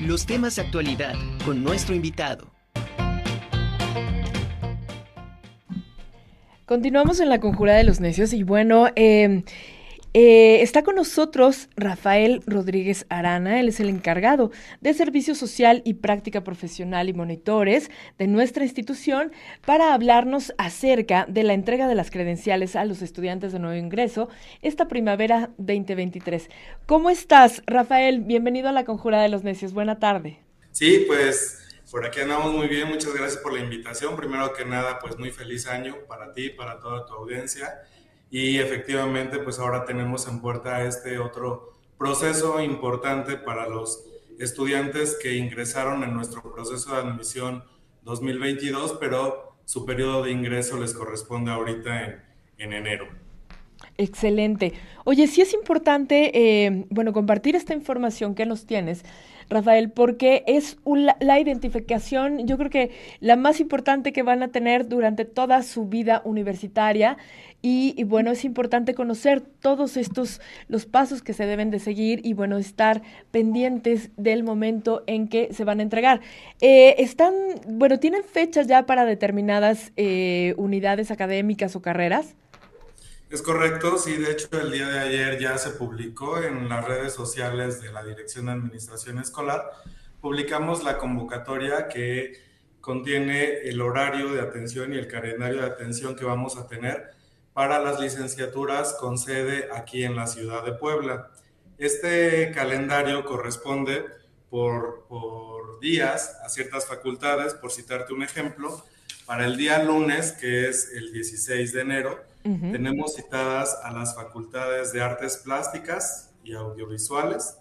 los temas de actualidad con nuestro invitado. Continuamos en la conjura de los necios y bueno, eh, eh, está con nosotros Rafael Rodríguez Arana, él es el encargado de Servicio Social y Práctica Profesional y Monitores de nuestra institución para hablarnos acerca de la entrega de las credenciales a los estudiantes de nuevo ingreso esta primavera 2023. ¿Cómo estás, Rafael? Bienvenido a la Conjura de los Necios. Buena tarde. Sí, pues por aquí andamos muy bien. Muchas gracias por la invitación. Primero que nada, pues muy feliz año para ti, para toda tu audiencia y efectivamente pues ahora tenemos en puerta este otro proceso importante para los estudiantes que ingresaron en nuestro proceso de admisión 2022, pero su periodo de ingreso les corresponde ahorita en, en enero. Excelente. Oye, sí es importante, eh, bueno, compartir esta información que nos tienes, Rafael, porque es la identificación, yo creo que la más importante que van a tener durante toda su vida universitaria. Y, bueno, es importante conocer todos estos, los pasos que se deben de seguir y bueno, estar pendientes del momento en que se van a entregar. Eh, están, bueno, ¿tienen fechas ya para determinadas eh, unidades académicas o carreras? Es correcto, sí, de hecho el día de ayer ya se publicó en las redes sociales de la Dirección de Administración Escolar, publicamos la convocatoria que contiene el horario de atención y el calendario de atención que vamos a tener para las licenciaturas con sede aquí en la ciudad de Puebla. Este calendario corresponde por, por días a ciertas facultades, por citarte un ejemplo, para el día lunes, que es el 16 de enero, tenemos citadas a las facultades de artes plásticas y audiovisuales,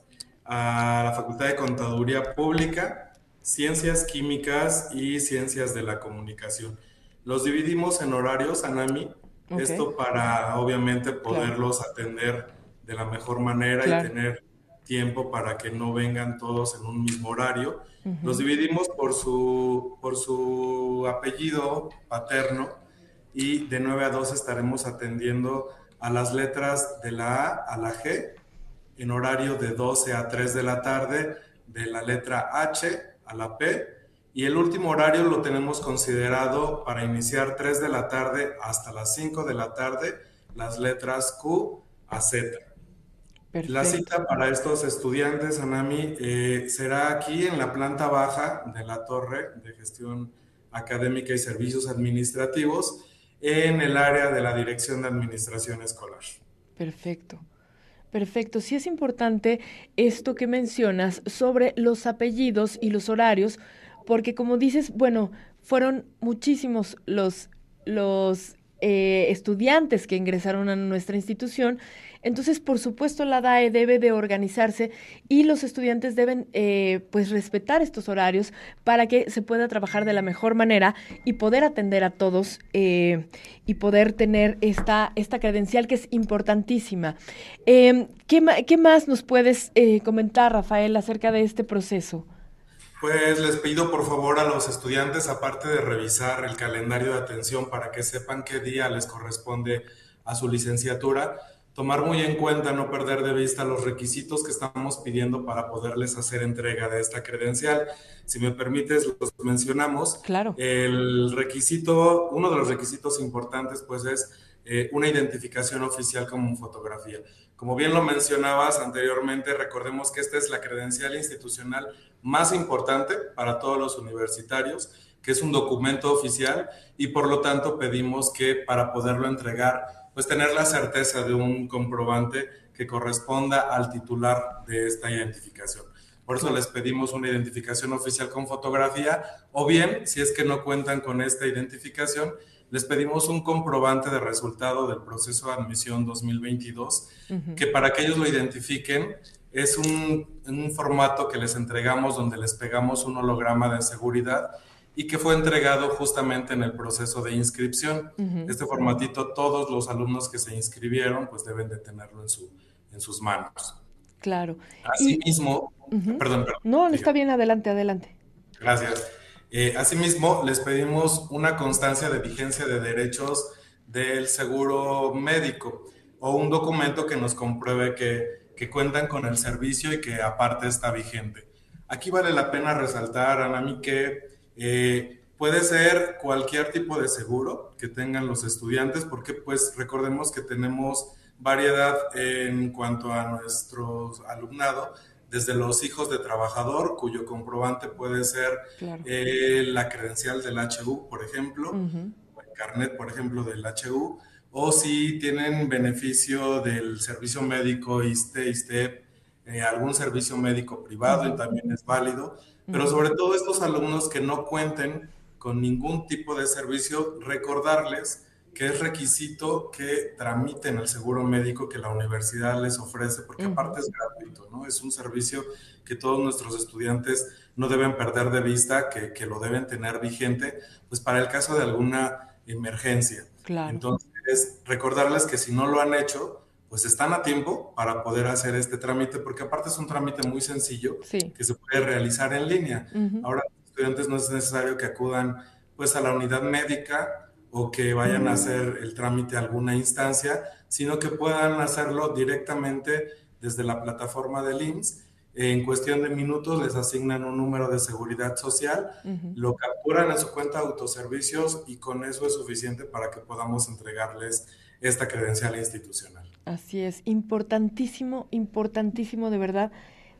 a la Facultad de Contaduría Pública, Ciencias Químicas y Ciencias de la Comunicación. Los dividimos en horarios, Anami, esto para obviamente poderlos atender de la mejor manera y tener tiempo para que no vengan todos en un mismo horario. Los dividimos por su, por su apellido paterno y de 9 a 2 estaremos atendiendo a las letras de la A a la G en horario de 12 a 3 de la tarde, de la letra H a la P y el último horario lo tenemos considerado para iniciar 3 de la tarde hasta las 5 de la tarde, las letras Q a Z. La cita para estos estudiantes, Anami, eh, será aquí en la planta baja de la Torre de Gestión Académica y Servicios Administrativos en el área de la Dirección de Administración Escolar. Perfecto. Perfecto. Sí es importante esto que mencionas sobre los apellidos y los horarios, porque como dices, bueno, fueron muchísimos los, los eh, estudiantes que ingresaron a nuestra institución entonces, por supuesto, la DAE debe de organizarse y los estudiantes deben eh, pues respetar estos horarios para que se pueda trabajar de la mejor manera y poder atender a todos eh, y poder tener esta, esta credencial que es importantísima. Em, ¿qué, ¿qué, más nos puedes comentar, Rafael, acerca de este proceso? Pues les pido por favor a los estudiantes, aparte de revisar el calendario de atención para que sepan qué día les corresponde a su licenciatura, tomar muy en cuenta, no perder de vista los requisitos que estamos pidiendo para poderles hacer entrega de esta credencial. Si me permites, los mencionamos. Claro. El requisito, uno de los requisitos importantes, pues es eh, una identificación oficial como fotografía. Como bien lo mencionabas anteriormente, recordemos que esta es la credencial institucional más importante para todos los universitarios, que es un documento oficial y por lo tanto pedimos que para poderlo entregar pues tener la certeza de un comprobante que corresponda al titular de esta identificación. Por eso les pedimos una identificación oficial con fotografía o bien, si es que no cuentan con esta identificación, les pedimos un comprobante de resultado del proceso de admisión 2022, que para que ellos lo identifiquen es un, un, formato que les entregamos donde les pegamos un holograma de seguridad y que fue entregado justamente en el proceso de inscripción. Este formatito, todos los alumnos que se inscribieron, pues deben de tenerlo en, su, en sus manos. Claro. Asimismo, perdón, perdón. No, está bien, adelante, adelante. Gracias. Eh, asimismo, les pedimos una constancia de vigencia de derechos del seguro médico o un documento que nos compruebe que, que cuentan con el servicio y que aparte está vigente. Aquí vale la pena resaltar, Anami, que eh, puede ser cualquier tipo de seguro que tengan los estudiantes, porque pues recordemos que tenemos variedad en cuanto a nuestro alumnado, desde los hijos de trabajador, cuyo comprobante puede ser eh, la credencial del HU, por ejemplo, el carnet, por ejemplo, del HU, o si tienen beneficio del servicio médico ISTE, ISTEP, eh, algún servicio médico privado y también es válido, pero sobre todo estos alumnos que no cuenten con ningún tipo de servicio, recordarles que es requisito que tramiten el seguro médico que la universidad les ofrece, porque aparte es gratuito, ¿no? Es un servicio que todos nuestros estudiantes no deben perder de vista, que, que lo deben tener vigente, pues para el caso de alguna emergencia. Claro. Entonces, recordarles que si no lo han hecho, pues están a tiempo para poder hacer este trámite, porque aparte es un trámite muy sencillo que se puede realizar en línea. Ahora, los estudiantes no es necesario que acudan pues a la unidad médica o que vayan a hacer el trámite a alguna instancia, sino que puedan hacerlo directamente desde la plataforma del IMSS. En cuestión de minutos les asignan un número de seguridad social, lo capturan en su cuenta de autoservicios y con eso es suficiente para que podamos entregarles esta credencial institucional. Así es, importantísimo, importantísimo de verdad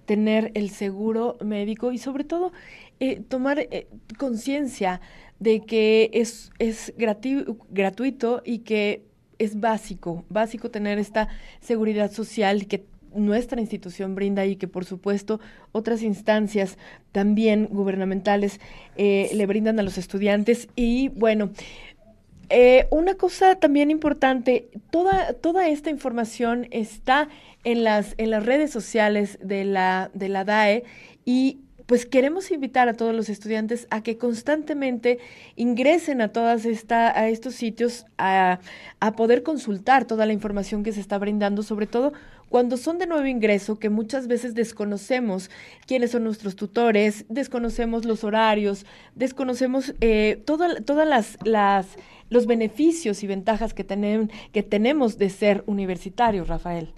tener el seguro médico y sobre todo eh, tomar eh, conciencia de que es, es gratuito y que es básico, básico tener esta seguridad social que nuestra institución brinda y que por supuesto otras instancias también gubernamentales eh, le brindan a los estudiantes. Y bueno, eh, una cosa también importante, toda, toda esta información está en las, en las redes sociales de la, de la DAE y pues queremos invitar a todos los estudiantes a que constantemente ingresen a todas esta, a estos sitios a, poder consultar toda la información que se está brindando, sobre todo cuando son de nuevo ingreso, que muchas veces desconocemos quiénes son nuestros tutores, desconocemos los horarios, desconocemos eh, todas las, las, los beneficios y ventajas que, tenemos que tenemos de ser universitarios, Rafael.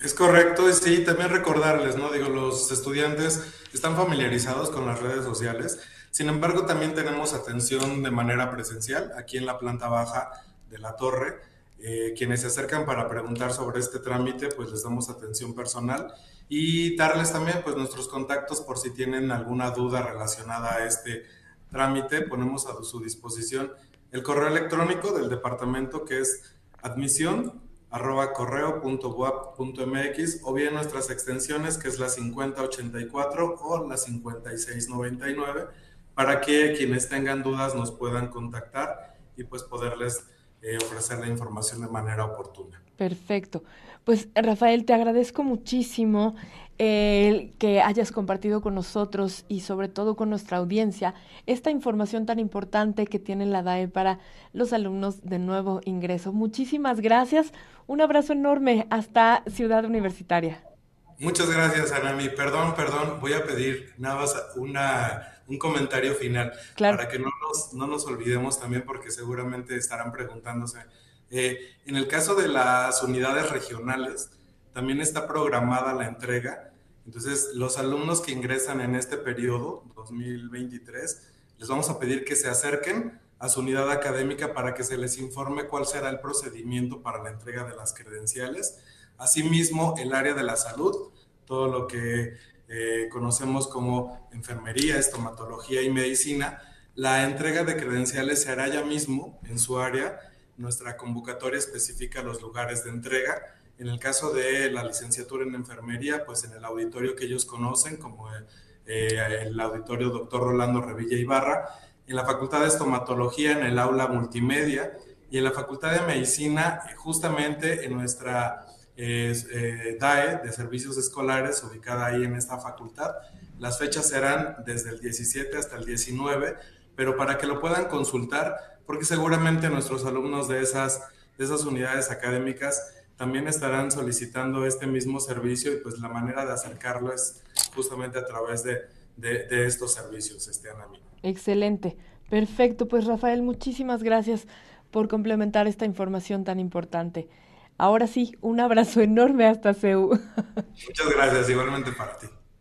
Es correcto, y sí, también recordarles, ¿no? Digo, los estudiantes están familiarizados con las redes sociales, sin embargo, también tenemos atención de manera presencial aquí en la planta baja de la torre. Eh, quienes se acercan para preguntar sobre este trámite, pues les damos atención personal y darles también pues nuestros contactos por si tienen alguna duda relacionada a este trámite, ponemos a su disposición el correo electrónico del departamento que es admisión arroba correo.buap.mx o bien nuestras extensiones que es la 5084 o la 5699 para que quienes tengan dudas nos puedan contactar y pues poderles eh, ofrecer la información de manera oportuna. Perfecto. Pues Rafael, te agradezco muchísimo el que hayas compartido con nosotros y sobre todo con nuestra audiencia esta información tan importante que tiene la DAE para los alumnos de nuevo ingreso. Muchísimas gracias. Un abrazo enorme hasta Ciudad Universitaria. Muchas gracias, Anami. Perdón, perdón, voy a pedir nada más una, un comentario final para que no no nos olvidemos también porque seguramente estarán preguntándose. Eh, en el caso de las unidades regionales, también está programada la entrega entonces, los alumnos que ingresan en este periodo 2023, les vamos a pedir que se acerquen a su unidad académica para que se les informe cuál será el procedimiento para la entrega de las credenciales. Asimismo, el área de la salud, todo lo que eh, conocemos como enfermería, estomatología y medicina, la entrega de credenciales se hará ya mismo en su área. Nuestra convocatoria especifica los lugares de entrega en el caso de la licenciatura en enfermería, pues en el auditorio que ellos conocen, como eh, el auditorio doctor Rolando Revilla Ibarra, en la Facultad de Estomatología, en el aula multimedia, y en la Facultad de Medicina, justamente en nuestra eh, DAE de Servicios Escolares, ubicada ahí en esta facultad. Las fechas serán desde el 17 hasta el 19, pero para que lo puedan consultar, porque seguramente nuestros alumnos de esas, de esas unidades académicas también estarán solicitando este mismo servicio y pues la manera de acercarlo es justamente a través de, de, estos servicios, este amigo. Excelente, perfecto. Pues Rafael, muchísimas gracias por complementar esta información tan importante. Ahora sí, un abrazo enorme hasta CEU. Muchas gracias, igualmente para ti.